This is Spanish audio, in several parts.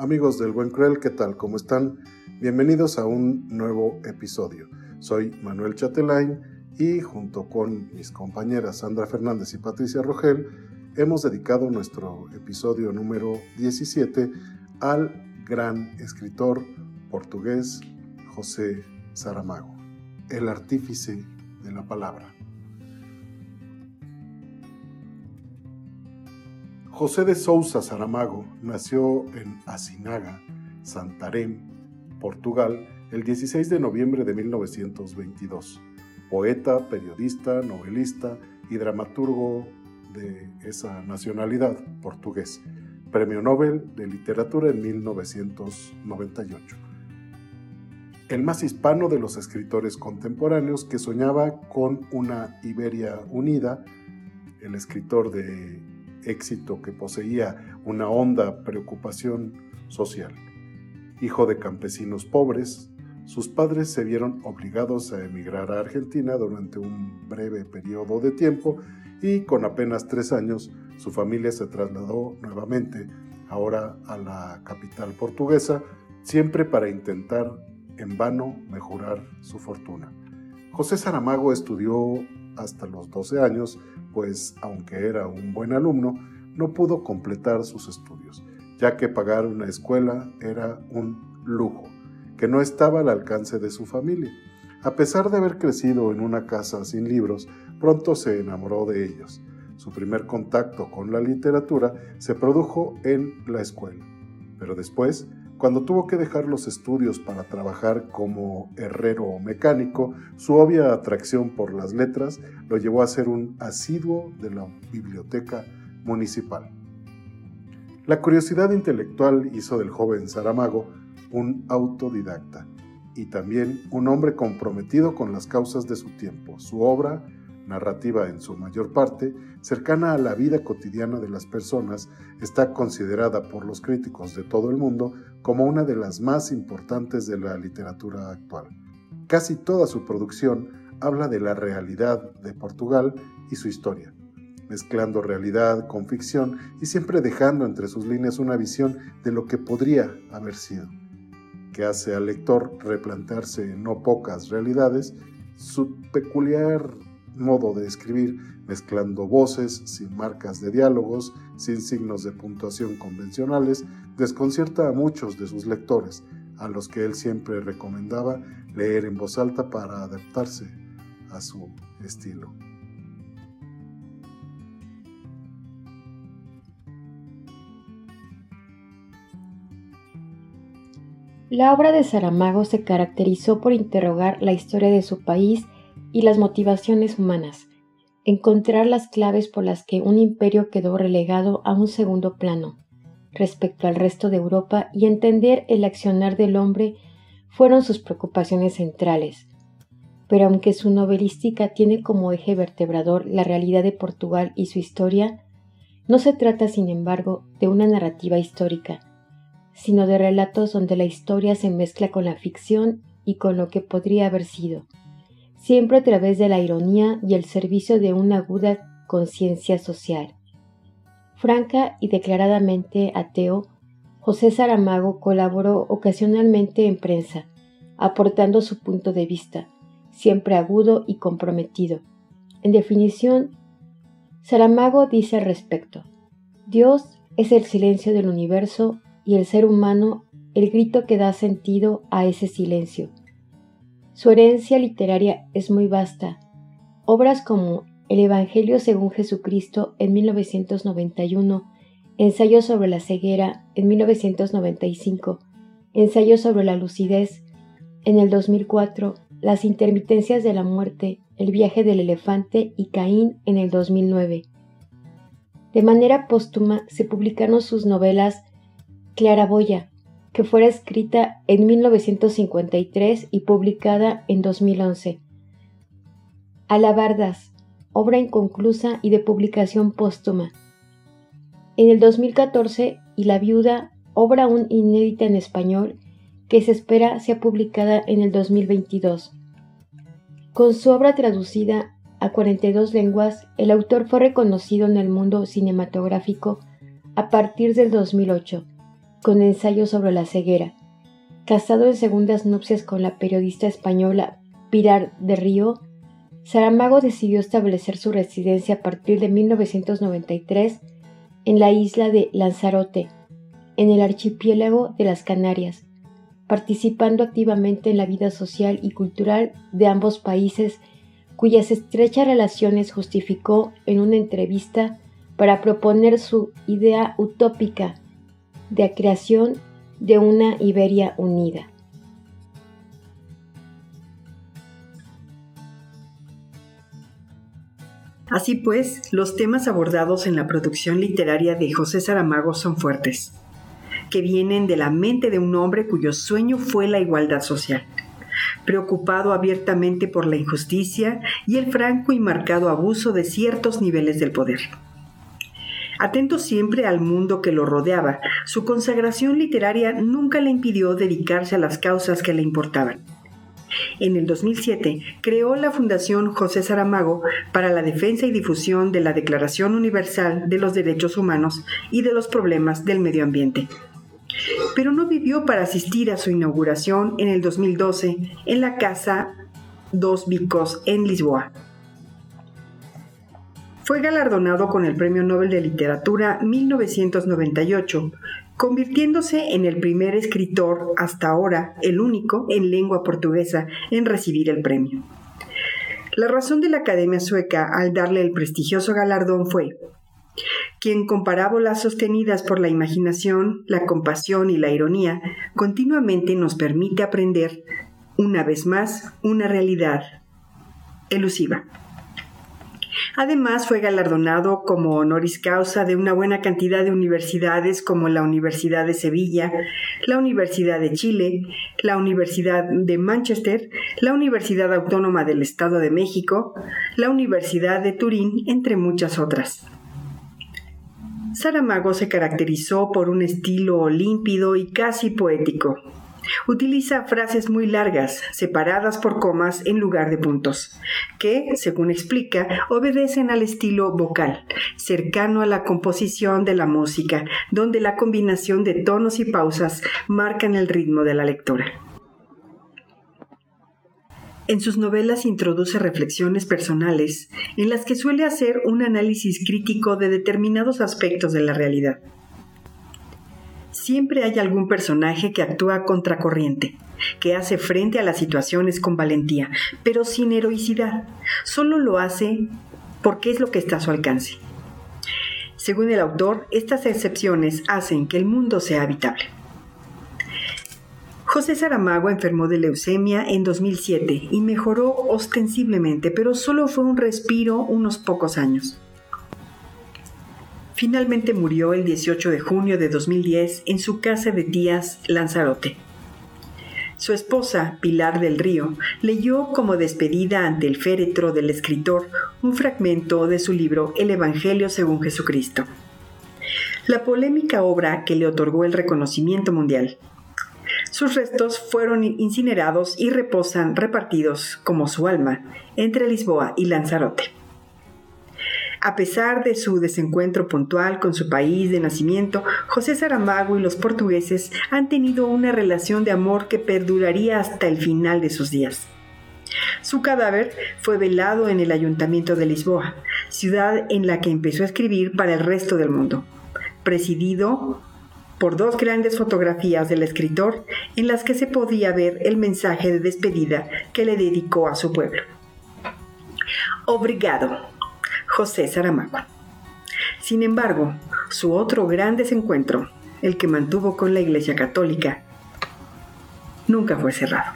Amigos del Buen Cruel, ¿qué tal? ¿Cómo están? Bienvenidos a un nuevo episodio. Soy Manuel Chatelain y junto con mis compañeras Sandra Fernández y Patricia Rogel hemos dedicado nuestro episodio número 17 al gran escritor portugués José Saramago, el artífice de la palabra. José de Sousa Saramago nació en Asinaga, Santarém, Portugal, el 16 de noviembre de 1922. Poeta, periodista, novelista y dramaturgo de esa nacionalidad, portugués. Premio Nobel de Literatura en 1998. El más hispano de los escritores contemporáneos que soñaba con una Iberia unida, el escritor de éxito que poseía una honda preocupación social. Hijo de campesinos pobres, sus padres se vieron obligados a emigrar a Argentina durante un breve periodo de tiempo y con apenas tres años su familia se trasladó nuevamente, ahora a la capital portuguesa, siempre para intentar en vano mejorar su fortuna. José Saramago estudió hasta los 12 años, pues aunque era un buen alumno, no pudo completar sus estudios, ya que pagar una escuela era un lujo, que no estaba al alcance de su familia. A pesar de haber crecido en una casa sin libros, pronto se enamoró de ellos. Su primer contacto con la literatura se produjo en la escuela, pero después cuando tuvo que dejar los estudios para trabajar como herrero mecánico, su obvia atracción por las letras lo llevó a ser un asiduo de la biblioteca municipal. La curiosidad intelectual hizo del joven Saramago un autodidacta y también un hombre comprometido con las causas de su tiempo. Su obra narrativa en su mayor parte, cercana a la vida cotidiana de las personas, está considerada por los críticos de todo el mundo como una de las más importantes de la literatura actual. Casi toda su producción habla de la realidad de Portugal y su historia, mezclando realidad con ficción y siempre dejando entre sus líneas una visión de lo que podría haber sido, que hace al lector replantearse en no pocas realidades su peculiar modo de escribir, mezclando voces, sin marcas de diálogos, sin signos de puntuación convencionales, desconcierta a muchos de sus lectores, a los que él siempre recomendaba leer en voz alta para adaptarse a su estilo. La obra de Saramago se caracterizó por interrogar la historia de su país y las motivaciones humanas, encontrar las claves por las que un imperio quedó relegado a un segundo plano respecto al resto de Europa y entender el accionar del hombre fueron sus preocupaciones centrales. Pero aunque su novelística tiene como eje vertebrador la realidad de Portugal y su historia, no se trata, sin embargo, de una narrativa histórica, sino de relatos donde la historia se mezcla con la ficción y con lo que podría haber sido siempre a través de la ironía y el servicio de una aguda conciencia social. Franca y declaradamente ateo, José Saramago colaboró ocasionalmente en prensa, aportando su punto de vista, siempre agudo y comprometido. En definición, Saramago dice al respecto, Dios es el silencio del universo y el ser humano el grito que da sentido a ese silencio. Su herencia literaria es muy vasta. Obras como El Evangelio según Jesucristo en 1991, Ensayo sobre la ceguera en 1995, Ensayo sobre la lucidez en el 2004, Las intermitencias de la muerte, El viaje del elefante y Caín en el 2009. De manera póstuma se publicaron sus novelas Claraboya, que fuera escrita en 1953 y publicada en 2011. Alabardas, obra inconclusa y de publicación póstuma. En el 2014, y La Viuda, obra aún inédita en español, que se espera sea publicada en el 2022. Con su obra traducida a 42 lenguas, el autor fue reconocido en el mundo cinematográfico a partir del 2008 con ensayos sobre la ceguera. Casado en segundas nupcias con la periodista española Pilar de Río, Saramago decidió establecer su residencia a partir de 1993 en la isla de Lanzarote, en el archipiélago de las Canarias, participando activamente en la vida social y cultural de ambos países cuyas estrechas relaciones justificó en una entrevista para proponer su idea utópica de creación de una Iberia unida. Así pues, los temas abordados en la producción literaria de José Saramago son fuertes, que vienen de la mente de un hombre cuyo sueño fue la igualdad social preocupado abiertamente por la injusticia y el franco y marcado abuso de ciertos niveles del poder. Atento siempre al mundo que lo rodeaba, su consagración literaria nunca le impidió dedicarse a las causas que le importaban. En el 2007 creó la Fundación José Saramago para la defensa y difusión de la Declaración Universal de los Derechos Humanos y de los problemas del medio ambiente pero no vivió para asistir a su inauguración en el 2012 en la Casa Dos Vicos en Lisboa. Fue galardonado con el Premio Nobel de Literatura 1998, convirtiéndose en el primer escritor hasta ahora, el único en lengua portuguesa en recibir el premio. La razón de la Academia Sueca al darle el prestigioso galardón fue quien con parábolas sostenidas por la imaginación, la compasión y la ironía, continuamente nos permite aprender, una vez más, una realidad elusiva. Además, fue galardonado como honoris causa de una buena cantidad de universidades como la Universidad de Sevilla, la Universidad de Chile, la Universidad de Manchester, la Universidad Autónoma del Estado de México, la Universidad de Turín, entre muchas otras. Saramago se caracterizó por un estilo límpido y casi poético. Utiliza frases muy largas, separadas por comas en lugar de puntos, que, según explica, obedecen al estilo vocal, cercano a la composición de la música, donde la combinación de tonos y pausas marcan el ritmo de la lectura. En sus novelas introduce reflexiones personales en las que suele hacer un análisis crítico de determinados aspectos de la realidad. Siempre hay algún personaje que actúa contracorriente, que hace frente a las situaciones con valentía, pero sin heroicidad. Solo lo hace porque es lo que está a su alcance. Según el autor, estas excepciones hacen que el mundo sea habitable. José Saramago enfermó de leucemia en 2007 y mejoró ostensiblemente, pero solo fue un respiro unos pocos años. Finalmente murió el 18 de junio de 2010 en su casa de Díaz, Lanzarote. Su esposa, Pilar del Río, leyó como despedida ante el féretro del escritor un fragmento de su libro El Evangelio según Jesucristo. La polémica obra que le otorgó el reconocimiento mundial sus restos fueron incinerados y reposan repartidos, como su alma, entre Lisboa y Lanzarote. A pesar de su desencuentro puntual con su país de nacimiento, José Saramago y los portugueses han tenido una relación de amor que perduraría hasta el final de sus días. Su cadáver fue velado en el Ayuntamiento de Lisboa, ciudad en la que empezó a escribir para el resto del mundo, presidido por dos grandes fotografías del escritor en las que se podía ver el mensaje de despedida que le dedicó a su pueblo. Obrigado, José Saramago. Sin embargo, su otro gran desencuentro, el que mantuvo con la Iglesia Católica, nunca fue cerrado.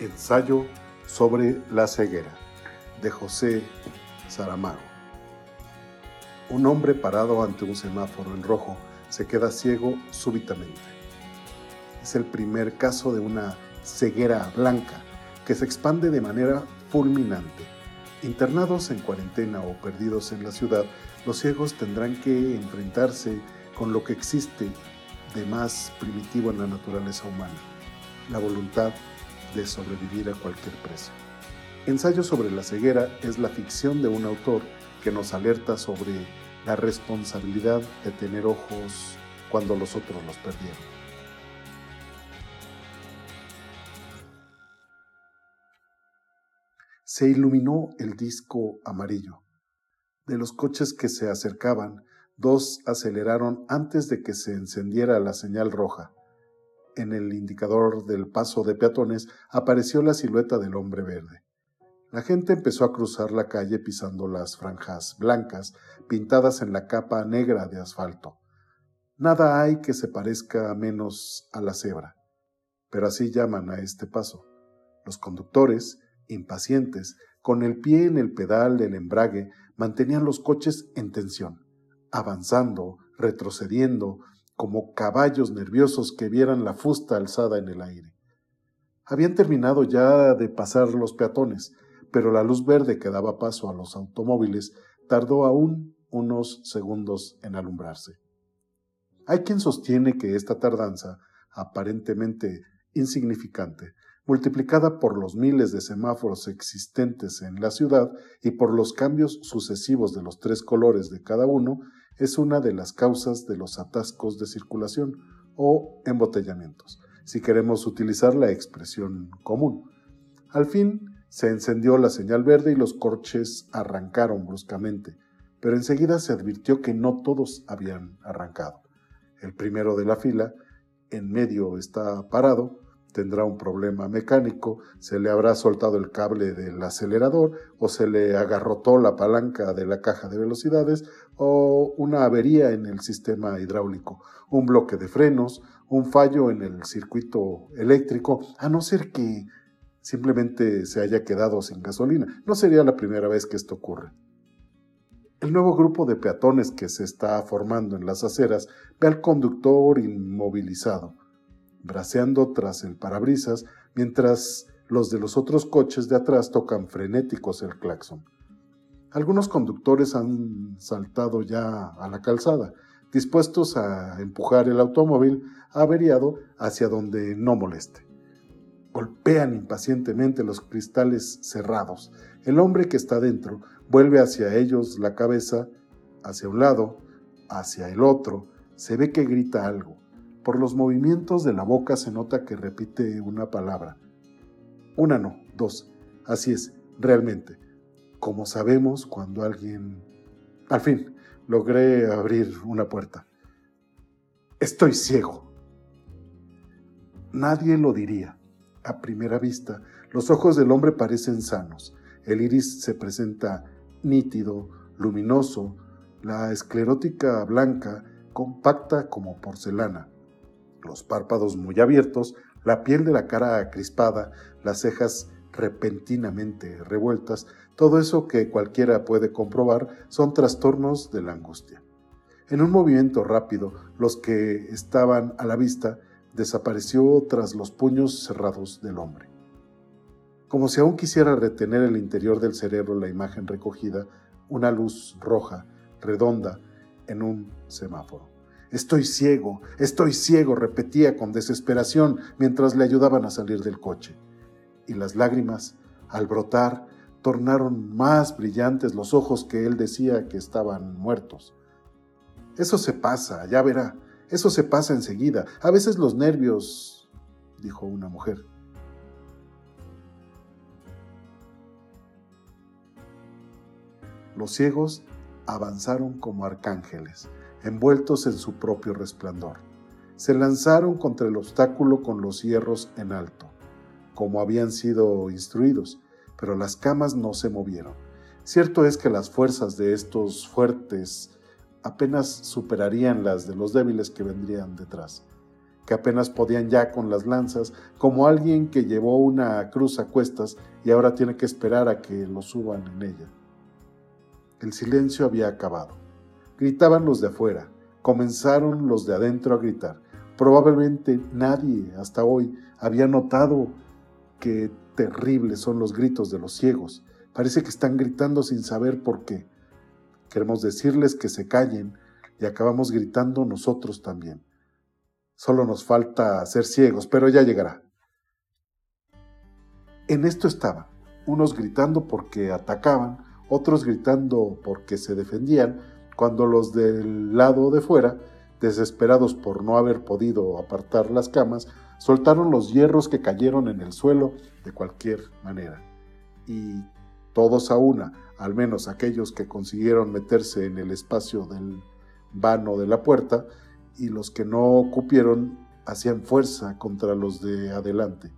Ensayo sobre la ceguera de José Saramago. Un hombre parado ante un semáforo en rojo se queda ciego súbitamente. Es el primer caso de una ceguera blanca que se expande de manera fulminante. Internados en cuarentena o perdidos en la ciudad, los ciegos tendrán que enfrentarse con lo que existe de más primitivo en la naturaleza humana, la voluntad de sobrevivir a cualquier precio. Ensayo sobre la ceguera es la ficción de un autor que nos alerta sobre la responsabilidad de tener ojos cuando los otros los perdieron. Se iluminó el disco amarillo. De los coches que se acercaban, dos aceleraron antes de que se encendiera la señal roja. En el indicador del paso de peatones apareció la silueta del hombre verde. La gente empezó a cruzar la calle pisando las franjas blancas pintadas en la capa negra de asfalto. Nada hay que se parezca menos a la cebra, pero así llaman a este paso. Los conductores, impacientes, con el pie en el pedal del embrague, mantenían los coches en tensión, avanzando, retrocediendo, como caballos nerviosos que vieran la fusta alzada en el aire. Habían terminado ya de pasar los peatones, pero la luz verde que daba paso a los automóviles tardó aún unos segundos en alumbrarse. Hay quien sostiene que esta tardanza, aparentemente insignificante, multiplicada por los miles de semáforos existentes en la ciudad y por los cambios sucesivos de los tres colores de cada uno, es una de las causas de los atascos de circulación o embotellamientos, si queremos utilizar la expresión común. Al fin, se encendió la señal verde y los corches arrancaron bruscamente, pero enseguida se advirtió que no todos habían arrancado. El primero de la fila, en medio está parado, tendrá un problema mecánico, se le habrá soltado el cable del acelerador o se le agarrotó la palanca de la caja de velocidades o una avería en el sistema hidráulico, un bloque de frenos, un fallo en el circuito eléctrico, a no ser que simplemente se haya quedado sin gasolina. No sería la primera vez que esto ocurre. El nuevo grupo de peatones que se está formando en las aceras ve al conductor inmovilizado, braceando tras el parabrisas, mientras los de los otros coches de atrás tocan frenéticos el claxon. Algunos conductores han saltado ya a la calzada, dispuestos a empujar el automóvil averiado hacia donde no moleste. Golpean impacientemente los cristales cerrados. El hombre que está dentro vuelve hacia ellos la cabeza, hacia un lado, hacia el otro. Se ve que grita algo. Por los movimientos de la boca se nota que repite una palabra. Una no, dos. Así es, realmente. Como sabemos cuando alguien... Al fin, logré abrir una puerta. Estoy ciego. Nadie lo diría a primera vista, los ojos del hombre parecen sanos. El iris se presenta nítido, luminoso, la esclerótica blanca, compacta como porcelana. Los párpados muy abiertos, la piel de la cara crispada, las cejas repentinamente revueltas, todo eso que cualquiera puede comprobar son trastornos de la angustia. En un movimiento rápido, los que estaban a la vista desapareció tras los puños cerrados del hombre. Como si aún quisiera retener el interior del cerebro la imagen recogida, una luz roja, redonda, en un semáforo. Estoy ciego, estoy ciego, repetía con desesperación mientras le ayudaban a salir del coche. Y las lágrimas, al brotar, tornaron más brillantes los ojos que él decía que estaban muertos. Eso se pasa, ya verá, eso se pasa enseguida. A veces los nervios, dijo una mujer. Los ciegos avanzaron como arcángeles, envueltos en su propio resplandor. Se lanzaron contra el obstáculo con los hierros en alto, como habían sido instruidos, pero las camas no se movieron. Cierto es que las fuerzas de estos fuertes apenas superarían las de los débiles que vendrían detrás, que apenas podían ya con las lanzas, como alguien que llevó una cruz a cuestas y ahora tiene que esperar a que lo suban en ella. El silencio había acabado. Gritaban los de afuera, comenzaron los de adentro a gritar. Probablemente nadie hasta hoy había notado qué terribles son los gritos de los ciegos. Parece que están gritando sin saber por qué Queremos decirles que se callen y acabamos gritando nosotros también. Solo nos falta ser ciegos, pero ya llegará. En esto estaba, unos gritando porque atacaban, otros gritando porque se defendían, cuando los del lado de fuera, desesperados por no haber podido apartar las camas, soltaron los hierros que cayeron en el suelo de cualquier manera. Y todos a una, al menos aquellos que consiguieron meterse en el espacio del vano de la puerta, y los que no cupieron hacían fuerza contra los de adelante.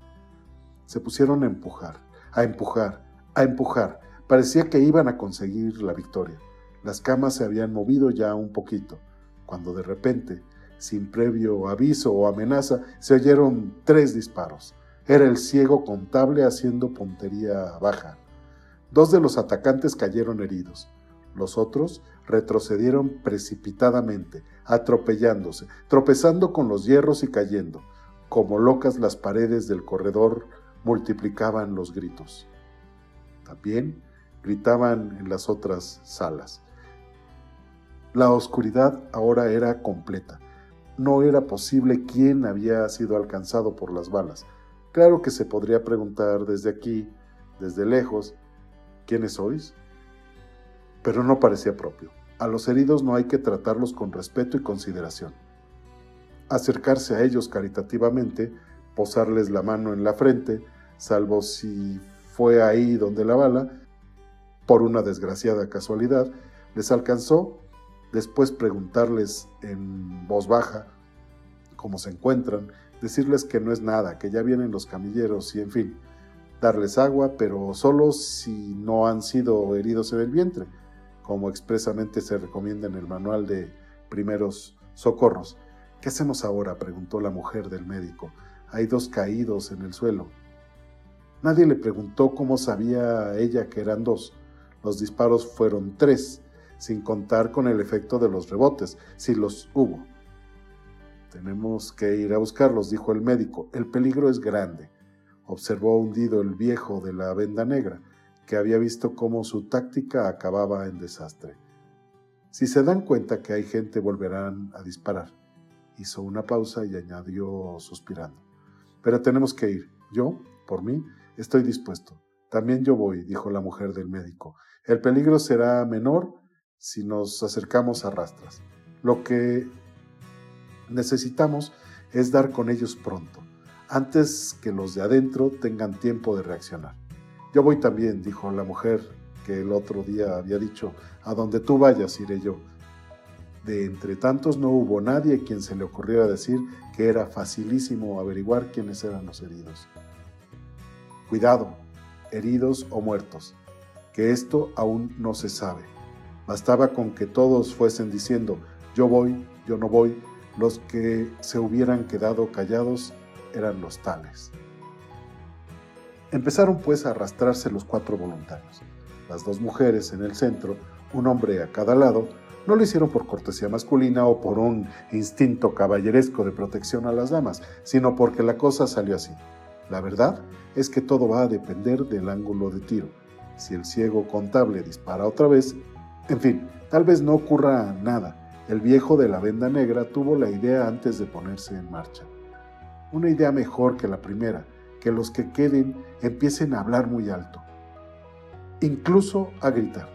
Se pusieron a empujar, a empujar, a empujar. Parecía que iban a conseguir la victoria. Las camas se habían movido ya un poquito, cuando de repente, sin previo aviso o amenaza, se oyeron tres disparos. Era el ciego contable haciendo puntería baja. Dos de los atacantes cayeron heridos. Los otros retrocedieron precipitadamente, atropellándose, tropezando con los hierros y cayendo. Como locas las paredes del corredor multiplicaban los gritos. También gritaban en las otras salas. La oscuridad ahora era completa. No era posible quién había sido alcanzado por las balas. Claro que se podría preguntar desde aquí, desde lejos, ¿quiénes sois? Pero no parecía propio. A los heridos no hay que tratarlos con respeto y consideración. Acercarse a ellos caritativamente, posarles la mano en la frente, salvo si fue ahí donde la bala, por una desgraciada casualidad, les alcanzó, después preguntarles en voz baja cómo se encuentran, decirles que no es nada, que ya vienen los camilleros y en fin, darles agua, pero solo si no han sido heridos en el vientre como expresamente se recomienda en el manual de primeros socorros. ¿Qué hacemos ahora? preguntó la mujer del médico. Hay dos caídos en el suelo. Nadie le preguntó cómo sabía ella que eran dos. Los disparos fueron tres, sin contar con el efecto de los rebotes, si los hubo. Tenemos que ir a buscarlos, dijo el médico. El peligro es grande. Observó hundido el viejo de la venda negra que había visto cómo su táctica acababa en desastre. Si se dan cuenta que hay gente volverán a disparar. Hizo una pausa y añadió suspirando. Pero tenemos que ir. Yo, por mí, estoy dispuesto. También yo voy, dijo la mujer del médico. El peligro será menor si nos acercamos a rastras. Lo que necesitamos es dar con ellos pronto, antes que los de adentro tengan tiempo de reaccionar. Yo voy también, dijo la mujer que el otro día había dicho, a donde tú vayas iré yo. De entre tantos no hubo nadie quien se le ocurriera decir que era facilísimo averiguar quiénes eran los heridos. Cuidado, heridos o muertos, que esto aún no se sabe. Bastaba con que todos fuesen diciendo, yo voy, yo no voy, los que se hubieran quedado callados eran los tales. Empezaron pues a arrastrarse los cuatro voluntarios. Las dos mujeres en el centro, un hombre a cada lado, no lo hicieron por cortesía masculina o por un instinto caballeresco de protección a las damas, sino porque la cosa salió así. La verdad es que todo va a depender del ángulo de tiro. Si el ciego contable dispara otra vez, en fin, tal vez no ocurra nada. El viejo de la venda negra tuvo la idea antes de ponerse en marcha. Una idea mejor que la primera, que los que queden empiecen a hablar muy alto, incluso a gritar,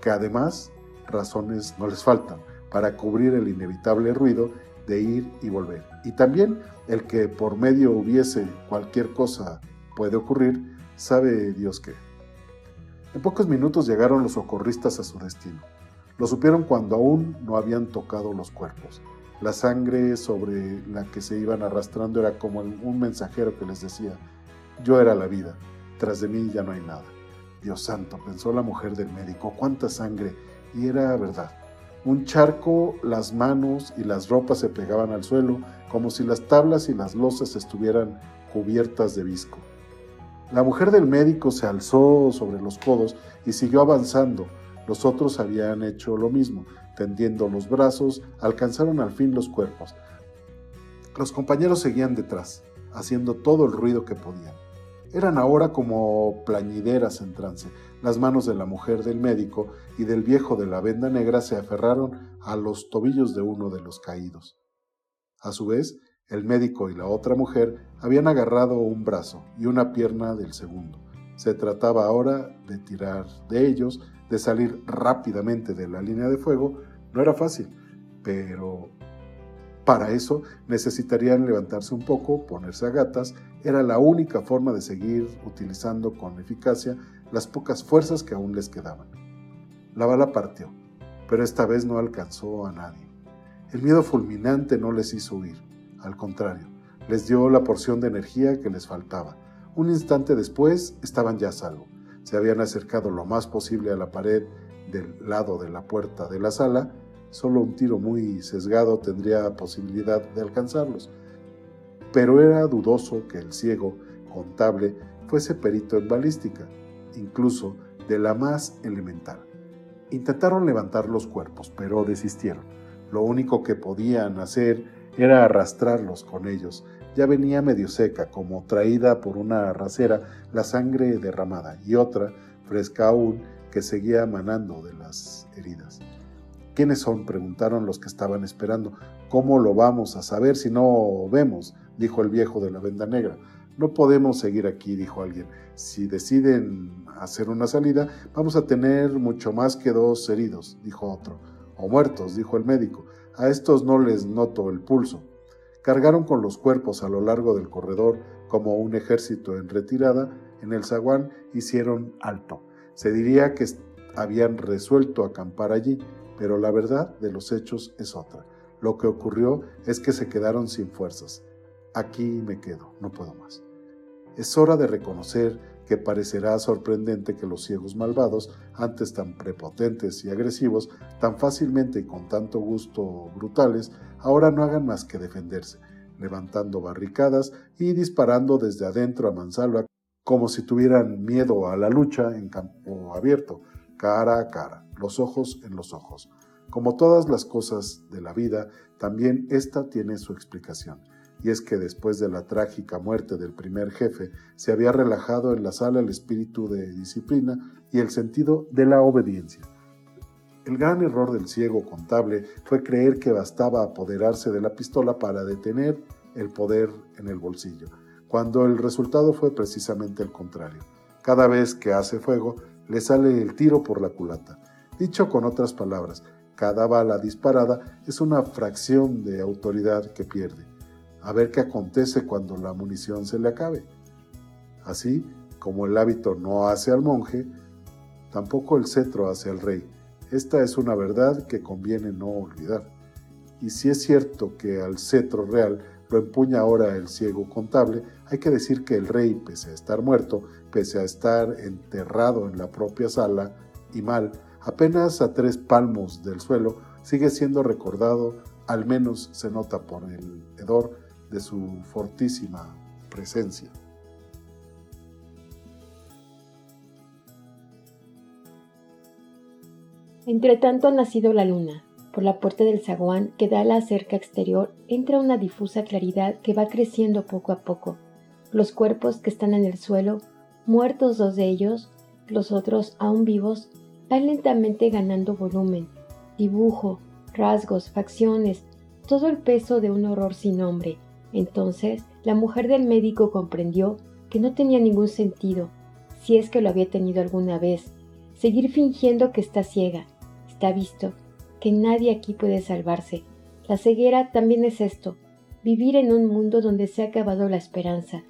que además razones no les faltan para cubrir el inevitable ruido de ir y volver. Y también el que por medio hubiese cualquier cosa puede ocurrir, sabe Dios qué. En pocos minutos llegaron los socorristas a su destino. Lo supieron cuando aún no habían tocado los cuerpos. La sangre sobre la que se iban arrastrando era como un mensajero que les decía, yo era la vida, tras de mí ya no hay nada. Dios santo, pensó la mujer del médico, cuánta sangre, y era verdad. Un charco, las manos y las ropas se pegaban al suelo, como si las tablas y las losas estuvieran cubiertas de visco. La mujer del médico se alzó sobre los codos y siguió avanzando. Los otros habían hecho lo mismo, tendiendo los brazos, alcanzaron al fin los cuerpos. Los compañeros seguían detrás, haciendo todo el ruido que podían. Eran ahora como plañideras en trance. Las manos de la mujer del médico y del viejo de la venda negra se aferraron a los tobillos de uno de los caídos. A su vez, el médico y la otra mujer habían agarrado un brazo y una pierna del segundo. Se trataba ahora de tirar de ellos, de salir rápidamente de la línea de fuego. No era fácil, pero para eso necesitarían levantarse un poco, ponerse a gatas. Era la única forma de seguir utilizando con eficacia las pocas fuerzas que aún les quedaban. La bala partió, pero esta vez no alcanzó a nadie. El miedo fulminante no les hizo huir, al contrario, les dio la porción de energía que les faltaba un instante después estaban ya a salvo. Se habían acercado lo más posible a la pared del lado de la puerta de la sala. Solo un tiro muy sesgado tendría posibilidad de alcanzarlos. Pero era dudoso que el ciego contable fuese perito en balística, incluso de la más elemental. Intentaron levantar los cuerpos, pero desistieron. Lo único que podían hacer era arrastrarlos con ellos ya venía medio seca, como traída por una arracera la sangre derramada, y otra, fresca aún, que seguía manando de las heridas. ¿Quiénes son? preguntaron los que estaban esperando. ¿Cómo lo vamos a saber si no vemos? dijo el viejo de la venda negra. No podemos seguir aquí, dijo alguien. Si deciden hacer una salida, vamos a tener mucho más que dos heridos, dijo otro. O muertos, dijo el médico. A estos no les noto el pulso. Cargaron con los cuerpos a lo largo del corredor como un ejército en retirada. En el zaguán hicieron alto. Se diría que habían resuelto acampar allí, pero la verdad de los hechos es otra. Lo que ocurrió es que se quedaron sin fuerzas. Aquí me quedo, no puedo más. Es hora de reconocer que parecerá sorprendente que los ciegos malvados, antes tan prepotentes y agresivos, tan fácilmente y con tanto gusto brutales, ahora no hagan más que defenderse, levantando barricadas y disparando desde adentro a mansalva como si tuvieran miedo a la lucha en campo abierto, cara a cara, los ojos en los ojos. Como todas las cosas de la vida, también esta tiene su explicación, y es que después de la trágica muerte del primer jefe, se había relajado en la sala el espíritu de disciplina y el sentido de la obediencia. El gran error del ciego contable fue creer que bastaba apoderarse de la pistola para detener el poder en el bolsillo, cuando el resultado fue precisamente el contrario. Cada vez que hace fuego, le sale el tiro por la culata. Dicho con otras palabras, cada bala disparada es una fracción de autoridad que pierde. A ver qué acontece cuando la munición se le acabe. Así como el hábito no hace al monje, tampoco el cetro hace al rey esta es una verdad que conviene no olvidar. Y si es cierto que al cetro real lo empuña ahora el ciego contable, hay que decir que el rey, pese a estar muerto, pese a estar enterrado en la propia sala y mal, apenas a tres palmos del suelo, sigue siendo recordado, al menos se nota por el hedor de su fortísima presencia. Entretanto ha nacido la luna. Por la puerta del zaguán que da a la cerca exterior entra una difusa claridad que va creciendo poco a poco. Los cuerpos que están en el suelo, muertos dos de ellos, los otros aún vivos, van lentamente ganando volumen, dibujo, rasgos, facciones, todo el peso de un horror sin nombre. Entonces, la mujer del médico comprendió que no tenía ningún sentido, si es que lo había tenido alguna vez, seguir fingiendo que está ciega, Está visto que nadie aquí puede salvarse. La ceguera también es esto, vivir en un mundo donde se ha acabado la esperanza.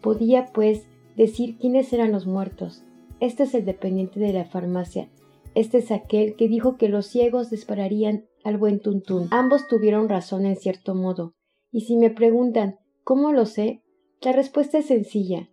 Podía, pues, decir quiénes eran los muertos. Este es el dependiente de la farmacia. Este es aquel que dijo que los ciegos dispararían al buen tuntún. Ambos tuvieron razón en cierto modo. Y si me preguntan ¿cómo lo sé? La respuesta es sencilla.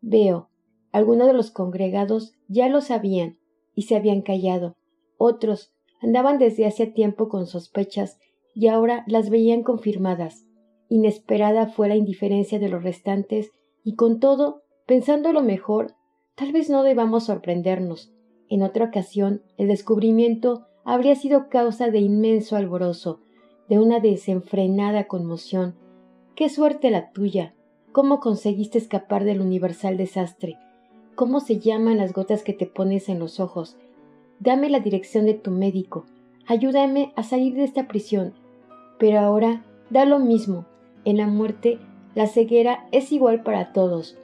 Veo. Algunos de los congregados ya lo sabían y se habían callado. Otros andaban desde hacía tiempo con sospechas y ahora las veían confirmadas. Inesperada fue la indiferencia de los restantes y con todo, pensando lo mejor, tal vez no debamos sorprendernos. En otra ocasión, el descubrimiento habría sido causa de inmenso alborozo, de una desenfrenada conmoción. Qué suerte la tuya. ¿Cómo conseguiste escapar del universal desastre? ¿Cómo se llaman las gotas que te pones en los ojos? Dame la dirección de tu médico. Ayúdame a salir de esta prisión. Pero ahora da lo mismo. En la muerte, la ceguera es igual para todos.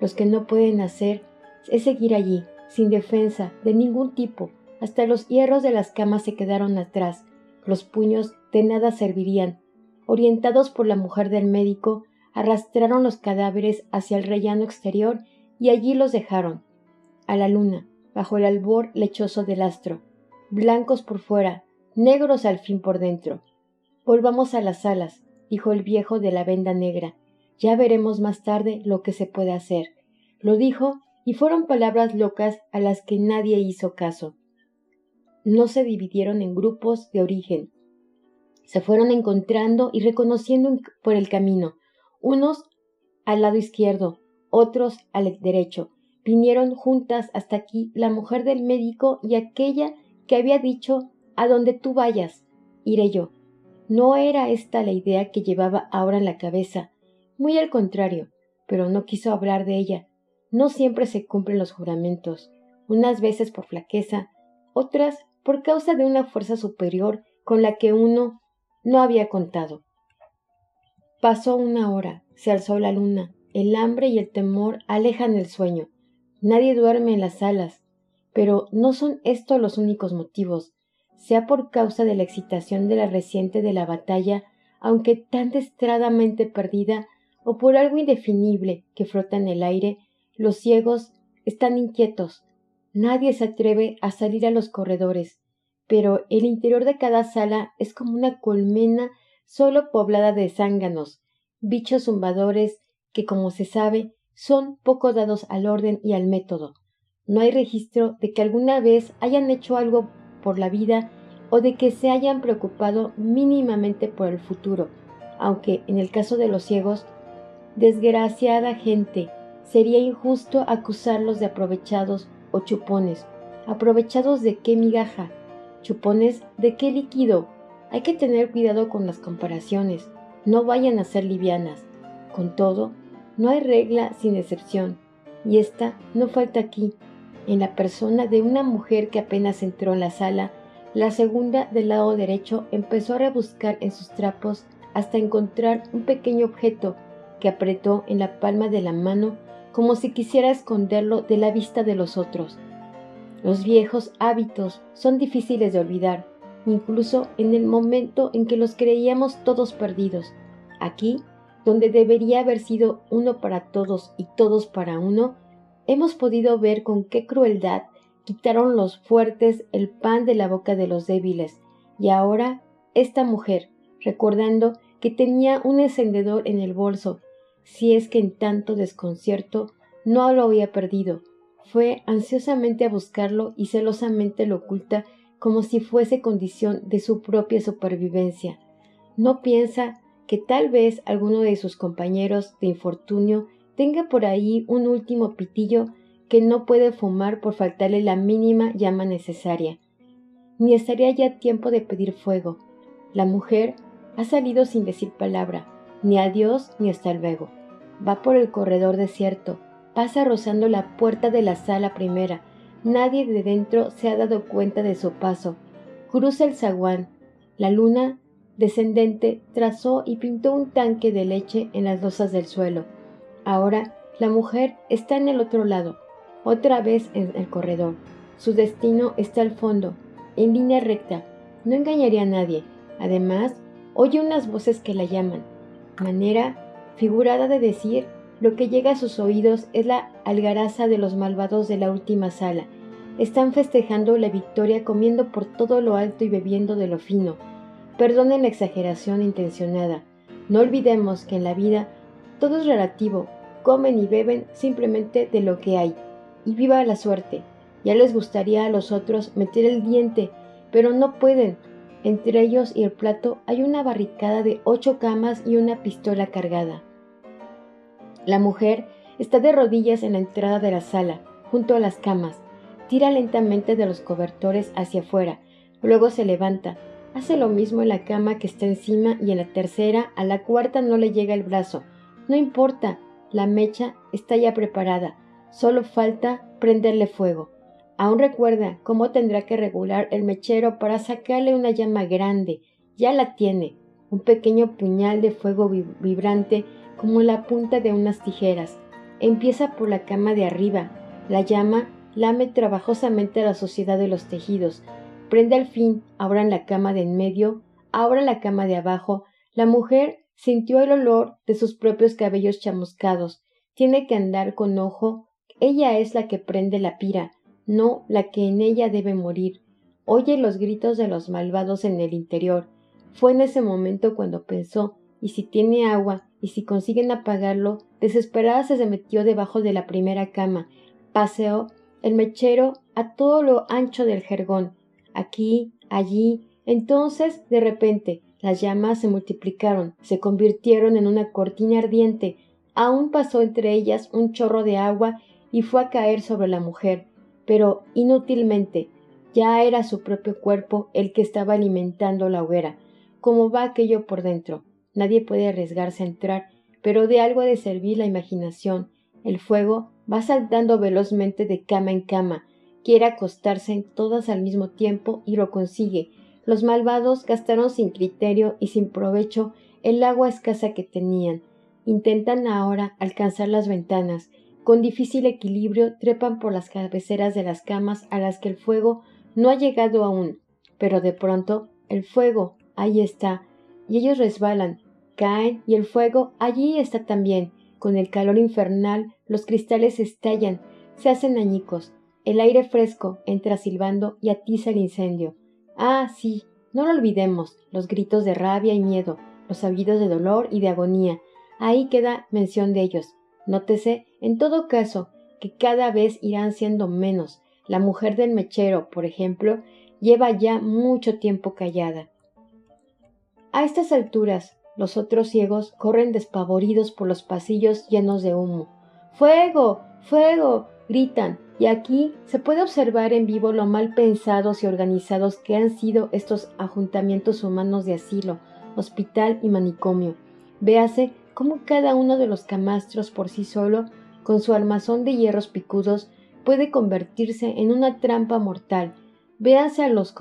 Los que no pueden hacer es seguir allí, sin defensa de ningún tipo. Hasta los hierros de las camas se quedaron atrás. Los puños de nada servirían. Orientados por la mujer del médico, arrastraron los cadáveres hacia el rellano exterior y allí los dejaron. A la luna, bajo el albor lechoso del astro, blancos por fuera, negros al fin por dentro. Volvamos a las salas, dijo el viejo de la venda negra. Ya veremos más tarde lo que se puede hacer. Lo dijo y fueron palabras locas a las que nadie hizo caso. No se dividieron en grupos de origen. Se fueron encontrando y reconociendo por el camino, unos al lado izquierdo, otros al derecho. Vinieron juntas hasta aquí la mujer del médico y aquella que había dicho a donde tú vayas, iré yo. No era esta la idea que llevaba ahora en la cabeza, muy al contrario, pero no quiso hablar de ella, no siempre se cumplen los juramentos, unas veces por flaqueza, otras por causa de una fuerza superior con la que uno no había contado. Pasó una hora, se alzó la luna, el hambre y el temor alejan el sueño. Nadie duerme en las salas, pero no son estos los únicos motivos, sea por causa de la excitación de la reciente de la batalla, aunque tan destradamente perdida, o por algo indefinible que flota en el aire, los ciegos están inquietos. Nadie se atreve a salir a los corredores, pero el interior de cada sala es como una colmena solo poblada de zánganos, bichos zumbadores que, como se sabe, son poco dados al orden y al método. No hay registro de que alguna vez hayan hecho algo por la vida o de que se hayan preocupado mínimamente por el futuro, aunque en el caso de los ciegos, desgraciada gente, Sería injusto acusarlos de aprovechados o chupones. ¿Aprovechados de qué migaja? ¿Chupones de qué líquido? Hay que tener cuidado con las comparaciones. No vayan a ser livianas. Con todo, no hay regla sin excepción. Y esta no falta aquí. En la persona de una mujer que apenas entró en la sala, la segunda del lado derecho empezó a rebuscar en sus trapos hasta encontrar un pequeño objeto que apretó en la palma de la mano como si quisiera esconderlo de la vista de los otros. Los viejos hábitos son difíciles de olvidar, incluso en el momento en que los creíamos todos perdidos. Aquí, donde debería haber sido uno para todos y todos para uno, hemos podido ver con qué crueldad quitaron los fuertes el pan de la boca de los débiles, y ahora esta mujer, recordando que tenía un encendedor en el bolso si es que en tanto desconcierto no lo había perdido. Fue ansiosamente a buscarlo y celosamente lo oculta como si fuese condición de su propia supervivencia. No piensa que tal vez alguno de sus compañeros de infortunio tenga por ahí un último pitillo que no puede fumar por faltarle la mínima llama necesaria. Ni estaría ya tiempo de pedir fuego. La mujer ha salido sin decir palabra, ni adiós ni hasta luego. Va por el corredor desierto, pasa rozando la puerta de la sala primera. Nadie de dentro se ha dado cuenta de su paso. Cruza el zaguán. La luna descendente trazó y pintó un tanque de leche en las losas del suelo. Ahora la mujer está en el otro lado, otra vez en el corredor. Su destino está al fondo, en línea recta. No engañaría a nadie. Además, oye unas voces que la llaman manera figurada de decir lo que llega a sus oídos es la algaraza de los malvados de la última sala. Están festejando la victoria comiendo por todo lo alto y bebiendo de lo fino. Perdonen la exageración intencionada. No olvidemos que en la vida todo es relativo. Comen y beben simplemente de lo que hay. Y viva la suerte. Ya les gustaría a los otros meter el diente, pero no pueden entre ellos y el plato hay una barricada de ocho camas y una pistola cargada. La mujer está de rodillas en la entrada de la sala, junto a las camas. Tira lentamente de los cobertores hacia afuera, luego se levanta. Hace lo mismo en la cama que está encima y en la tercera, a la cuarta no le llega el brazo. No importa, la mecha está ya preparada, solo falta prenderle fuego. Aún recuerda cómo tendrá que regular el mechero para sacarle una llama grande. Ya la tiene, un pequeño puñal de fuego vibrante como la punta de unas tijeras. Empieza por la cama de arriba. La llama lame trabajosamente la suciedad de los tejidos, prende al fin ahora en la cama de en medio, ahora la cama de abajo. La mujer sintió el olor de sus propios cabellos chamuscados. Tiene que andar con ojo. Ella es la que prende la pira, no la que en ella debe morir. Oye los gritos de los malvados en el interior. Fue en ese momento cuando pensó, y si tiene agua, y si consiguen apagarlo, desesperada se metió debajo de la primera cama, paseó el mechero a todo lo ancho del jergón, aquí, allí. Entonces, de repente, las llamas se multiplicaron, se convirtieron en una cortina ardiente, aún pasó entre ellas un chorro de agua y fue a caer sobre la mujer, pero inútilmente, ya era su propio cuerpo el que estaba alimentando la hoguera. ¿Cómo va aquello por dentro? Nadie puede arriesgarse a entrar, pero de algo ha de servir la imaginación. El fuego va saltando velozmente de cama en cama, quiere acostarse en todas al mismo tiempo y lo consigue. Los malvados gastaron sin criterio y sin provecho el agua escasa que tenían. Intentan ahora alcanzar las ventanas. Con difícil equilibrio trepan por las cabeceras de las camas a las que el fuego no ha llegado aún, pero de pronto el fuego ahí está, y ellos resbalan, caen, y el fuego allí está también. Con el calor infernal los cristales estallan, se hacen añicos, el aire fresco entra silbando y atiza el incendio. Ah, sí, no lo olvidemos, los gritos de rabia y miedo, los aullidos de dolor y de agonía. Ahí queda mención de ellos. Nótese, en todo caso, que cada vez irán siendo menos, la mujer del mechero, por ejemplo, lleva ya mucho tiempo callada. A estas alturas, los otros ciegos corren despavoridos por los pasillos llenos de humo. ¡Fuego! ¡Fuego! gritan, y aquí se puede observar en vivo lo mal pensados y organizados que han sido estos ajuntamientos humanos de asilo, hospital y manicomio. Véase cómo cada uno de los camastros por sí solo, con su armazón de hierros picudos, puede convertirse en una trampa mortal. Véase a los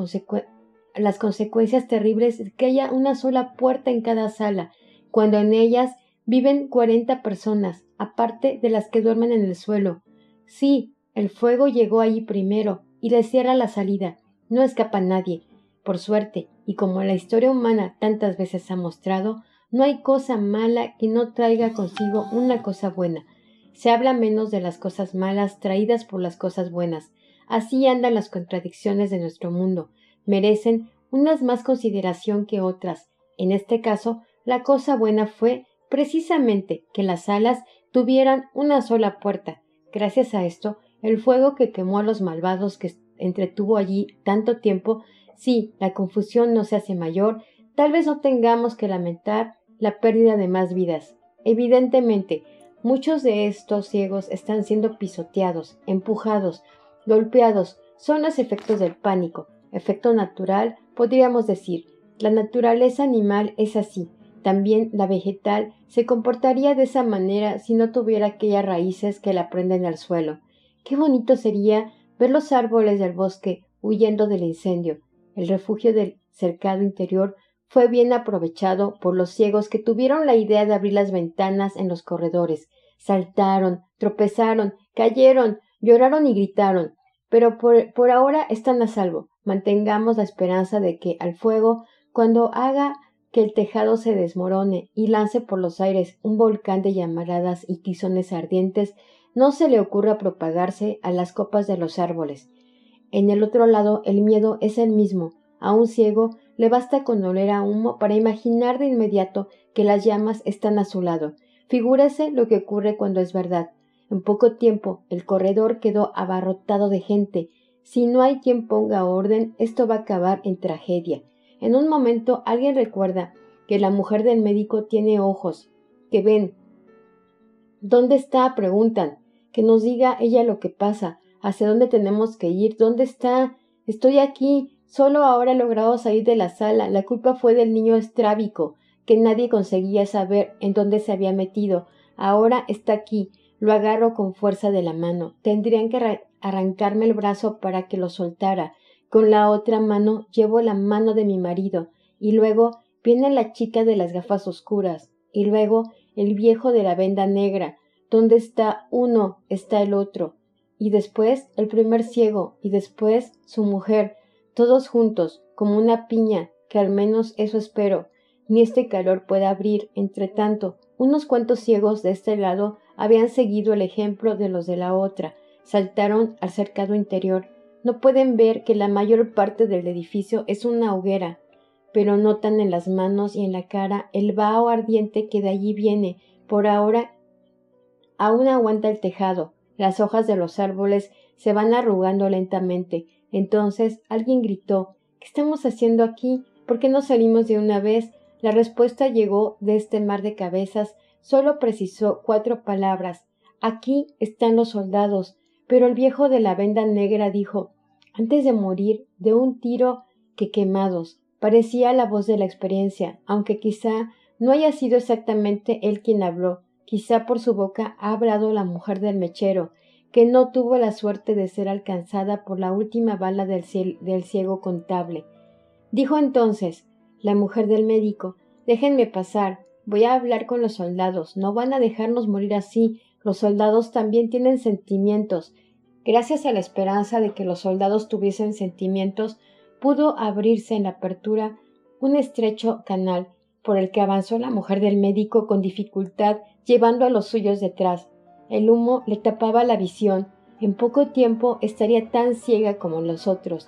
las consecuencias terribles de que haya una sola puerta en cada sala, cuando en ellas viven cuarenta personas, aparte de las que duermen en el suelo. Sí, el fuego llegó allí primero y le cierra la salida. No escapa nadie. Por suerte, y como la historia humana tantas veces ha mostrado, no hay cosa mala que no traiga consigo una cosa buena. Se habla menos de las cosas malas traídas por las cosas buenas. Así andan las contradicciones de nuestro mundo. Merecen unas más consideración que otras. En este caso, la cosa buena fue precisamente que las alas tuvieran una sola puerta. Gracias a esto, el fuego que quemó a los malvados que entretuvo allí tanto tiempo, si la confusión no se hace mayor, tal vez no tengamos que lamentar la pérdida de más vidas. Evidentemente, Muchos de estos ciegos están siendo pisoteados, empujados, golpeados. Son los efectos del pánico. Efecto natural, podríamos decir. La naturaleza animal es así. También la vegetal se comportaría de esa manera si no tuviera aquellas raíces que la prenden al suelo. Qué bonito sería ver los árboles del bosque huyendo del incendio. El refugio del cercado interior fue bien aprovechado por los ciegos que tuvieron la idea de abrir las ventanas en los corredores. Saltaron, tropezaron, cayeron, lloraron y gritaron. Pero por, por ahora están a salvo. Mantengamos la esperanza de que al fuego, cuando haga que el tejado se desmorone y lance por los aires un volcán de llamaradas y tizones ardientes, no se le ocurra propagarse a las copas de los árboles. En el otro lado el miedo es el mismo. A un ciego le basta con oler a humo para imaginar de inmediato que las llamas están a su lado. Figúrese lo que ocurre cuando es verdad. En poco tiempo el corredor quedó abarrotado de gente. Si no hay quien ponga orden, esto va a acabar en tragedia. En un momento alguien recuerda que la mujer del médico tiene ojos, que ven. ¿Dónde está? preguntan. Que nos diga ella lo que pasa, hacia dónde tenemos que ir, dónde está. Estoy aquí, Solo ahora he logrado salir de la sala. La culpa fue del niño estrábico, que nadie conseguía saber en dónde se había metido. Ahora está aquí. Lo agarro con fuerza de la mano. Tendrían que arrancarme el brazo para que lo soltara. Con la otra mano llevo la mano de mi marido. Y luego viene la chica de las gafas oscuras. Y luego el viejo de la venda negra. Donde está uno está el otro. y después el primer ciego, y después su mujer, todos juntos, como una piña, que al menos eso espero, ni este calor pueda abrir. Entre tanto, unos cuantos ciegos de este lado habían seguido el ejemplo de los de la otra, saltaron al cercado interior. No pueden ver que la mayor parte del edificio es una hoguera, pero notan en las manos y en la cara el vaho ardiente que de allí viene. Por ahora aún aguanta el tejado. Las hojas de los árboles se van arrugando lentamente. Entonces alguien gritó ¿Qué estamos haciendo aquí? ¿Por qué no salimos de una vez? La respuesta llegó de este mar de cabezas, solo precisó cuatro palabras. Aquí están los soldados. Pero el viejo de la venda negra dijo antes de morir de un tiro que quemados. Parecía la voz de la experiencia, aunque quizá no haya sido exactamente él quien habló, quizá por su boca ha hablado la mujer del mechero, que no tuvo la suerte de ser alcanzada por la última bala del, ciego contable. Dijo entonces la mujer del médico Déjenme pasar. Voy a hablar con los soldados. No van a dejarnos morir así. Los soldados también tienen sentimientos. Gracias a la esperanza de que los soldados tuviesen sentimientos, pudo abrirse en la apertura un estrecho canal por el que avanzó la mujer del médico con dificultad, llevando a los suyos detrás. El humo le tapaba la visión. En poco tiempo estaría tan ciega como los otros.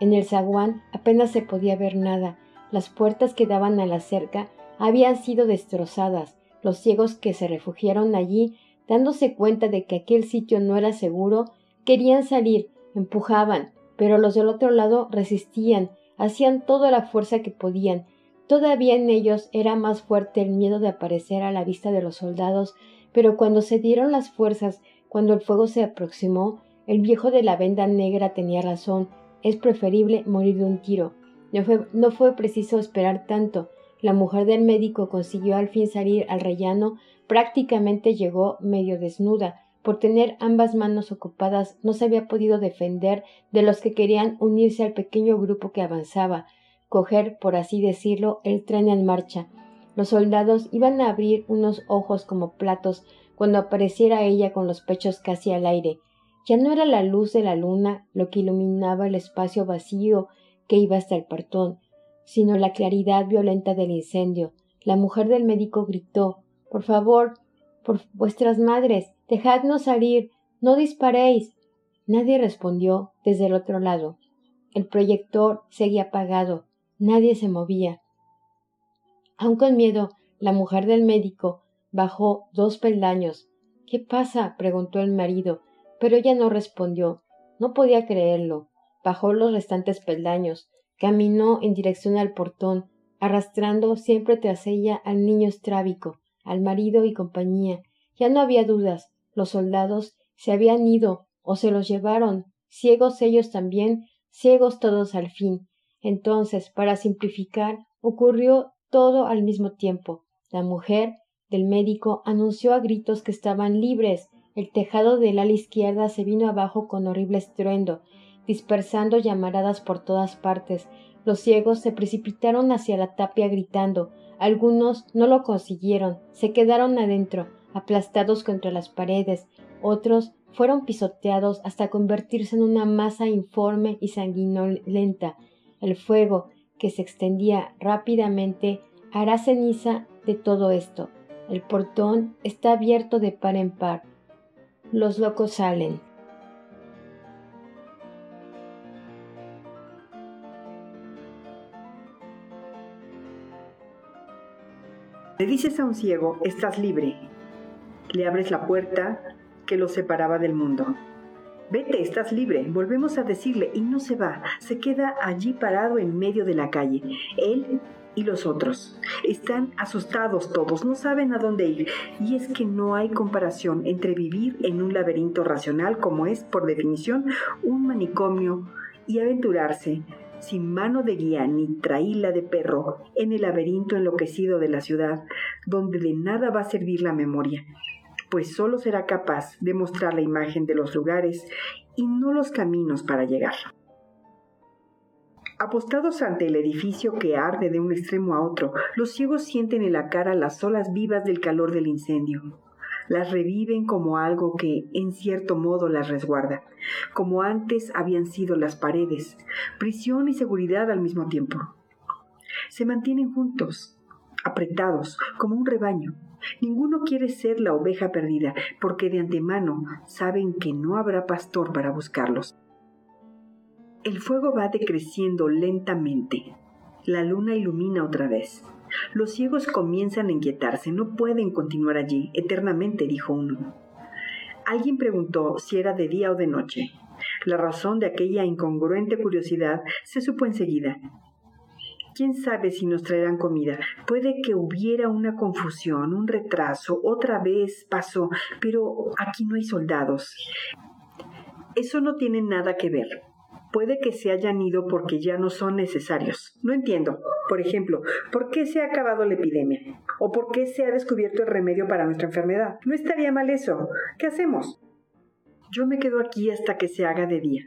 En el zaguán apenas se podía ver nada. Las puertas que daban a la cerca habían sido destrozadas. Los ciegos que se refugiaron allí, dándose cuenta de que aquel sitio no era seguro, querían salir, empujaban, pero los del otro lado resistían, hacían toda la fuerza que podían. Todavía en ellos era más fuerte el miedo de aparecer a la vista de los soldados, pero cuando se dieron las fuerzas, cuando el fuego se aproximó, el viejo de la venda negra tenía razón, es preferible morir de un tiro. No fue, no fue preciso esperar tanto. La mujer del médico consiguió al fin salir al rellano, prácticamente llegó medio desnuda, por tener ambas manos ocupadas, no se había podido defender de los que querían unirse al pequeño grupo que avanzaba, coger, por así decirlo, el tren en marcha. Los soldados iban a abrir unos ojos como platos cuando apareciera ella con los pechos casi al aire. Ya no era la luz de la luna lo que iluminaba el espacio vacío que iba hasta el portón, sino la claridad violenta del incendio. La mujer del médico gritó Por favor, por vuestras madres, dejadnos salir, no disparéis. Nadie respondió desde el otro lado. El proyector seguía apagado, nadie se movía. Aun con miedo, la mujer del médico bajó dos peldaños. ¿Qué pasa? preguntó el marido, pero ella no respondió. No podía creerlo. Bajó los restantes peldaños, caminó en dirección al portón, arrastrando siempre tras ella al niño estrábico al marido y compañía. Ya no había dudas. Los soldados se habían ido o se los llevaron, ciegos ellos también, ciegos todos al fin. Entonces, para simplificar, ocurrió todo al mismo tiempo. La mujer del médico anunció a gritos que estaban libres. El tejado del ala izquierda se vino abajo con horrible estruendo, dispersando llamaradas por todas partes. Los ciegos se precipitaron hacia la tapia gritando algunos no lo consiguieron, se quedaron adentro, aplastados contra las paredes, otros fueron pisoteados hasta convertirse en una masa informe y sanguinolenta. El fuego, que se extendía rápidamente, hará ceniza de todo esto. El portón está abierto de par en par. Los locos salen. Le dices a un ciego, estás libre. Le abres la puerta que lo separaba del mundo. Vete, estás libre. Volvemos a decirle y no se va. Se queda allí parado en medio de la calle. Él y los otros. Están asustados todos, no saben a dónde ir. Y es que no hay comparación entre vivir en un laberinto racional como es, por definición, un manicomio y aventurarse sin mano de guía ni traíla de perro, en el laberinto enloquecido de la ciudad, donde de nada va a servir la memoria, pues solo será capaz de mostrar la imagen de los lugares y no los caminos para llegar. Apostados ante el edificio que arde de un extremo a otro, los ciegos sienten en la cara las olas vivas del calor del incendio. las reviven como algo que, en cierto modo, las resguarda, como antes habían sido las paredes, prisión y seguridad al mismo tiempo. Se mantienen juntos, apretados, como un rebaño. Ninguno quiere ser la oveja perdida, porque de antemano saben que no habrá pastor para buscarlos. El fuego va decreciendo lentamente. La luna ilumina otra vez. Los ciegos comienzan a inquietarse, no pueden continuar allí eternamente, dijo uno. Alguien preguntó si era de día o de noche. La razón de aquella incongruente curiosidad se supo enseguida. ¿Quién sabe si nos traerán comida? Puede que hubiera una confusión, un retraso, otra vez pasó, pero aquí no hay soldados. Eso no tiene nada que ver. Puede que se hayan ido porque ya no son necesarios. No entiendo. Por ejemplo, ¿por qué se ha acabado la epidemia? ¿O por qué se ha descubierto el remedio para nuestra enfermedad? No estaría mal eso. ¿Qué hacemos? Yo me quedo aquí hasta que se haga de día.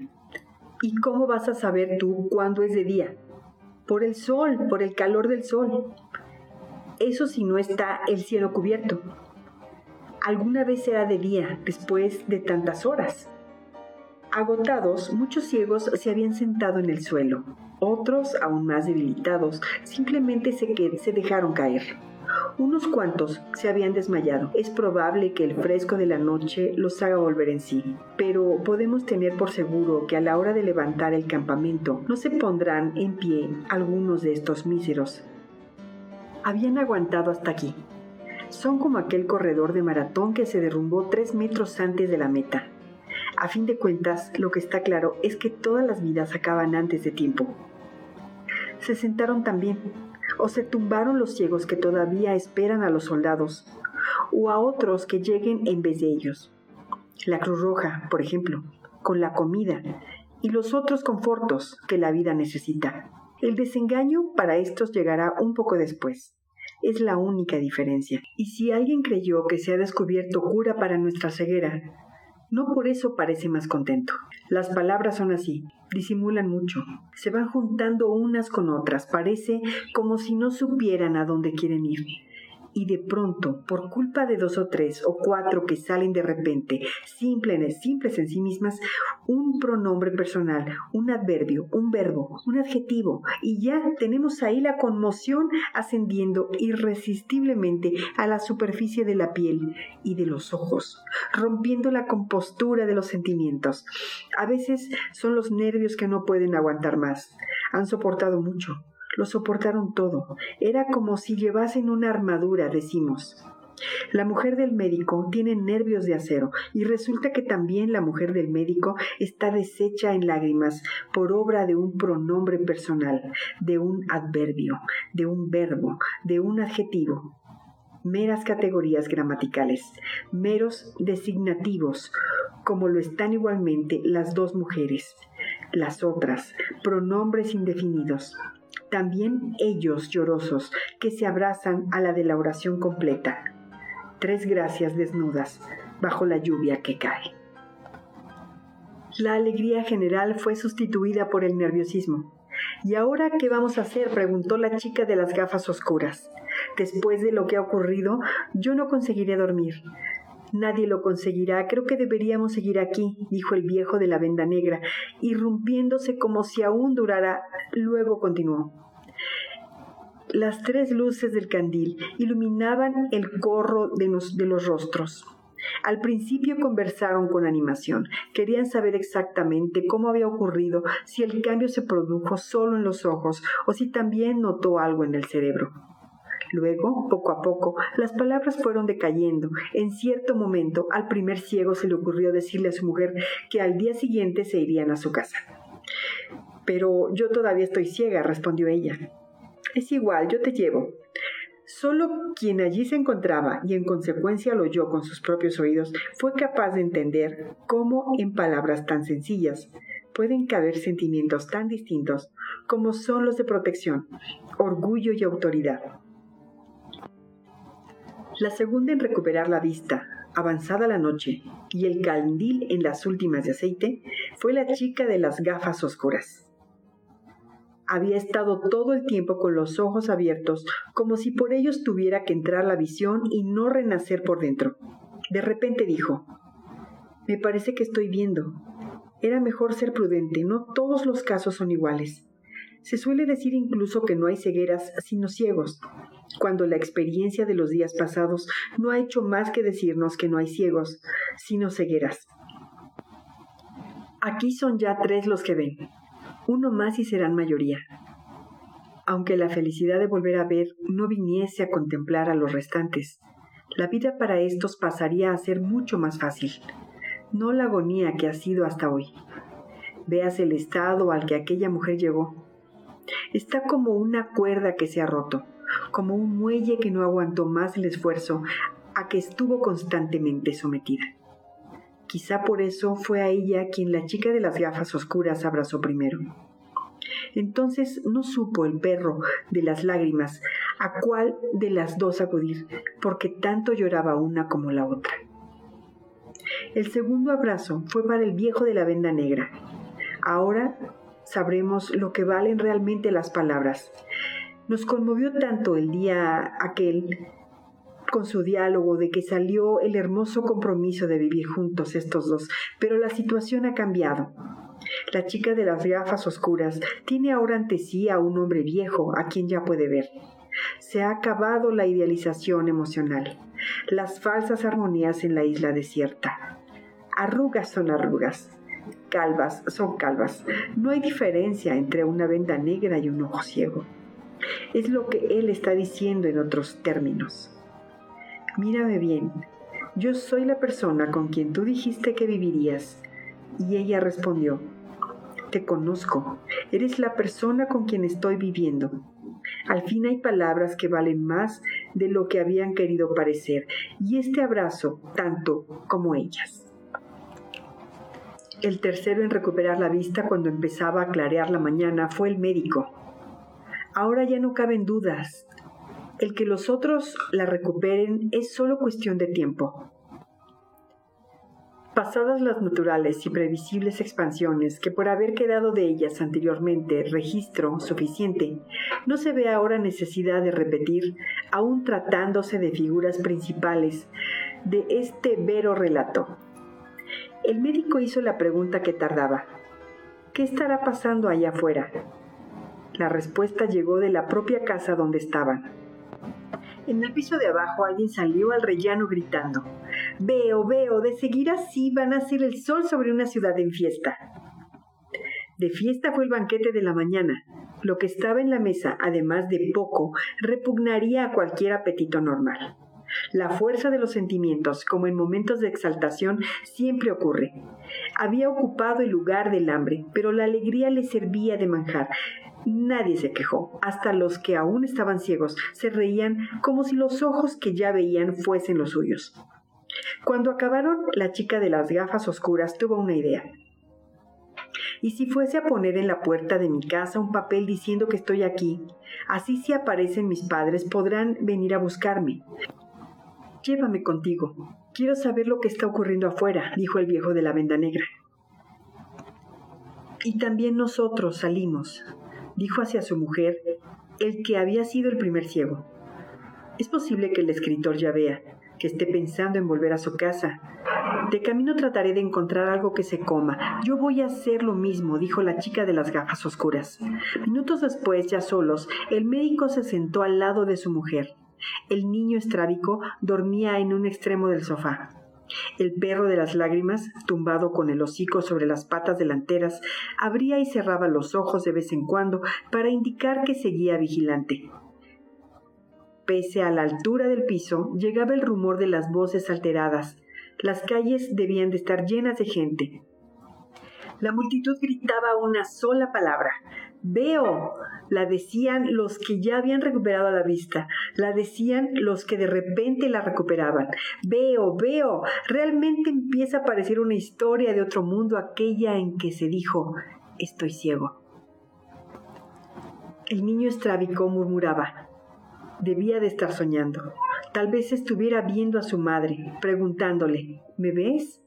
¿Y cómo vas a saber tú cuándo es de día? Por el sol, por el calor del sol. Eso si no está el cielo cubierto. Alguna vez será de día, después de tantas horas. Agotados, muchos ciegos se habían sentado en el suelo. Otros, aún más debilitados, simplemente se, se dejaron caer. Unos cuantos se habían desmayado. Es probable que el fresco de la noche los haga volver en sí, pero podemos tener por seguro que a la hora de levantar el campamento no se pondrán en pie algunos de estos míseros. Habían aguantado hasta aquí. Son como aquel corredor de maratón que se derrumbó tres metros antes de la meta. A fin de cuentas, lo que está claro es que todas las vidas acaban antes de tiempo. Se sentaron también, o se tumbaron los ciegos que todavía esperan a los soldados, o a otros que lleguen en vez de ellos. La Cruz Roja, por ejemplo, con la comida, y los otros confortos que la vida necesita. El desengaño para estos llegará un poco después. Es la única diferencia. Y si alguien creyó que se ha descubierto cura para nuestra ceguera, no por eso parece más contento. Las palabras son así, disimulan mucho, se van juntando unas con otras, parece como si no supieran a dónde quieren ir y de pronto, por culpa de dos o tres o cuatro que salen de repente, simples, simples en sí mismas, un pronombre personal, un adverbio, un verbo, un adjetivo, y ya tenemos ahí la conmoción ascendiendo irresistiblemente a la superficie de la piel y de los ojos, rompiendo la compostura de los sentimientos. A veces son los nervios que no pueden aguantar más. Han soportado mucho, lo soportaron todo. Era como si llevasen una armadura, decimos. La mujer del médico tiene nervios de acero y resulta que también la mujer del médico está deshecha en lágrimas por obra de un pronombre personal, de un adverbio, de un verbo, de un adjetivo. Meras categorías gramaticales, meros designativos, como lo están igualmente las dos mujeres. Las otras, pronombres indefinidos también ellos llorosos, que se abrazan a la de la oración completa. Tres gracias desnudas bajo la lluvia que cae. La alegría general fue sustituida por el nerviosismo. ¿Y ahora qué vamos a hacer? preguntó la chica de las gafas oscuras. Después de lo que ha ocurrido, yo no conseguiré dormir. Nadie lo conseguirá. Creo que deberíamos seguir aquí, dijo el viejo de la venda negra, irrumpiéndose como si aún durara. Luego continuó. Las tres luces del candil iluminaban el corro de los, rostros. Al principio conversaron con animación. Querían saber exactamente cómo había ocurrido, si el cambio se produjo solo en los ojos o si también notó algo en el cerebro. Luego, poco a poco, las palabras fueron decayendo. En cierto momento, al primer ciego se le ocurrió decirle a su mujer que al día siguiente se irían a su casa. Pero yo todavía estoy ciega, respondió ella. Es igual, yo te llevo. Solo quien allí se encontraba y en consecuencia lo oyó con sus propios oídos fue capaz de entender cómo en palabras tan sencillas pueden caber sentimientos tan distintos como son los de protección, orgullo y autoridad. La segunda en recuperar la vista, avanzada la noche, y el candil en las últimas de aceite, fue la chica de las gafas oscuras. Había estado todo el tiempo con los ojos abiertos, como si por ellos tuviera que entrar la visión y no renacer por dentro. De repente dijo, me parece que estoy viendo. Era mejor ser prudente, no todos los casos son iguales. Se suele decir incluso que no hay cegueras sino ciegos, cuando la experiencia de los días pasados no ha hecho más que decirnos que no hay ciegos, sino cegueras. Aquí son ya tres los que ven, uno más y serán mayoría. Aunque la felicidad de volver a ver no viniese a contemplar a los restantes, la vida para estos pasaría a ser mucho más fácil, no la agonía que ha sido hasta hoy. Veas el estado al que aquella mujer llegó. Está como una cuerda que se ha roto, como un muelle que no aguantó más el esfuerzo a que estuvo constantemente sometida. Quizá por eso fue a ella quien la chica de las gafas oscuras abrazó primero. Entonces no supo el perro de las lágrimas a cuál de las dos acudir, porque tanto lloraba una como la otra. El segundo abrazo fue para el viejo de la venda negra. Ahora sabremos lo que valen realmente las palabras. Nos conmovió tanto el día aquel con su diálogo de que salió el hermoso compromiso de vivir juntos estos dos, pero la situación ha cambiado. La chica de las gafas oscuras tiene ahora ante sí a un hombre viejo a quien ya puede ver. Se ha acabado la idealización emocional, las falsas armonías en la isla desierta. Arrugas son arrugas, calvas son calvas. No hay diferencia entre una venda negra y un ojo ciego. Es lo que él está diciendo en otros términos. Mírame bien, yo soy la persona con quien tú dijiste que vivirías. Y ella respondió, te conozco, eres la persona con quien estoy viviendo. Al fin hay palabras que valen más de lo que habían querido parecer, y este abrazo tanto como ellas. El tercero en recuperar la vista cuando empezaba a clarear la mañana fue el médico. Ahora ya no caben dudas. El que los otros la recuperen es solo cuestión de tiempo. Pasadas las naturales y previsibles expansiones que por haber quedado de ellas anteriormente registro suficiente, no se ve ahora necesidad de repetir, aun tratándose de figuras principales de este vero relato. El médico hizo la pregunta que tardaba. ¿Qué estará pasando allá afuera? La respuesta llegó de la propia casa donde estaban. En el piso de abajo alguien salió al rellano gritando, Veo, veo, de seguir así van a hacer el sol sobre una ciudad en fiesta. De fiesta fue el banquete de la mañana. Lo que estaba en la mesa, además de poco, repugnaría a cualquier apetito normal. La fuerza de los sentimientos, como en momentos de exaltación, siempre ocurre. Había ocupado el lugar del hambre, pero la alegría le servía de manjar. Nadie se quejó, hasta los que aún estaban ciegos se reían como si los ojos que ya veían fuesen los suyos. Cuando acabaron, la chica de las gafas oscuras tuvo una idea. ¿Y si fuese a poner en la puerta de mi casa un papel diciendo que estoy aquí? Así si aparecen mis padres podrán venir a buscarme. Llévame contigo. Quiero saber lo que está ocurriendo afuera, dijo el viejo de la venda negra. Y también nosotros salimos, dijo hacia su mujer el que había sido el primer ciego. Es posible que el escritor ya vea, que esté pensando en volver a su casa. De camino trataré de encontrar algo que se coma. Yo voy a hacer lo mismo, dijo la chica de las gafas oscuras. Minutos después, ya solos, el médico se sentó al lado de su mujer. El niño estrábico dormía en un extremo del sofá. El perro de las lágrimas, tumbado con el hocico sobre las patas delanteras, abría y cerraba los ojos de vez en cuando para indicar que seguía vigilante. Pese a la altura del piso, llegaba el rumor de las voces alteradas. Las calles debían de estar llenas de gente. La multitud gritaba una sola palabra. Veo. La decían los que ya habían recuperado la vista. La decían los que de repente la recuperaban. Veo, veo. Realmente empieza a parecer una historia de otro mundo aquella en que se dijo, estoy ciego. El niño estrábico murmuraba. Debía de estar soñando. Tal vez estuviera viendo a su madre, preguntándole, ¿me ves?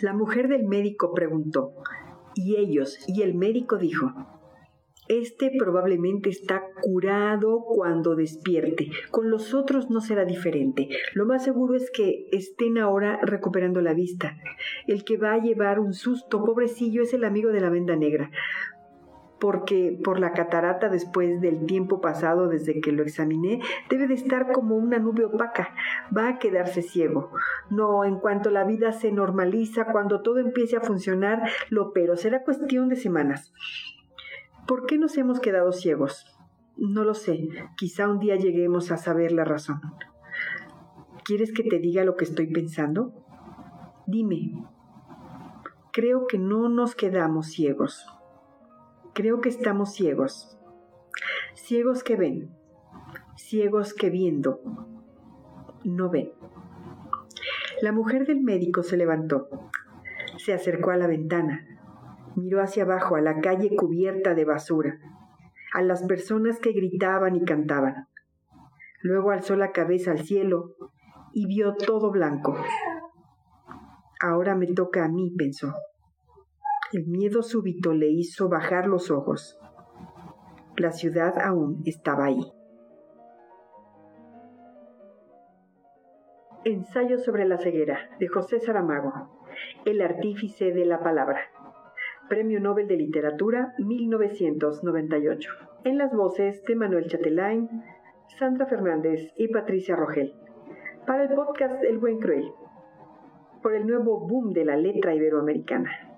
La mujer del médico preguntó, y ellos, y el médico dijo, Este probablemente está curado cuando despierte. Con los otros no será diferente. Lo más seguro es que estén ahora recuperando la vista. El que va a llevar un susto, pobrecillo, es el amigo de la venda negra porque por la catarata después del tiempo pasado desde que lo examiné, debe de estar como una nube opaca, va a quedarse ciego. No, en cuanto la vida se normaliza, cuando todo empiece a funcionar, lo pero será cuestión de semanas. ¿Por qué nos hemos quedado ciegos? No lo sé, quizá un día lleguemos a saber la razón. ¿Quieres que te diga lo que estoy pensando? Dime. Creo que no nos quedamos ciegos Creo que estamos ciegos. Ciegos que ven. Ciegos que viendo. No ven. La mujer del médico se levantó. Se acercó a la ventana. Miró hacia abajo a la calle cubierta de basura, a las personas que gritaban y cantaban. Luego alzó la cabeza al cielo y vio todo blanco. Ahora me toca a mí, pensó. El miedo súbito le hizo bajar los ojos. La ciudad aún estaba ahí. Ensayo sobre la ceguera de José Saramago, El artífice de la palabra. Premio Nobel de Literatura 1998. En las voces de Manuel Chatelain, Sandra Fernández y Patricia Rogel. Para el podcast El Buen Cruel. Por el nuevo boom de la letra iberoamericana.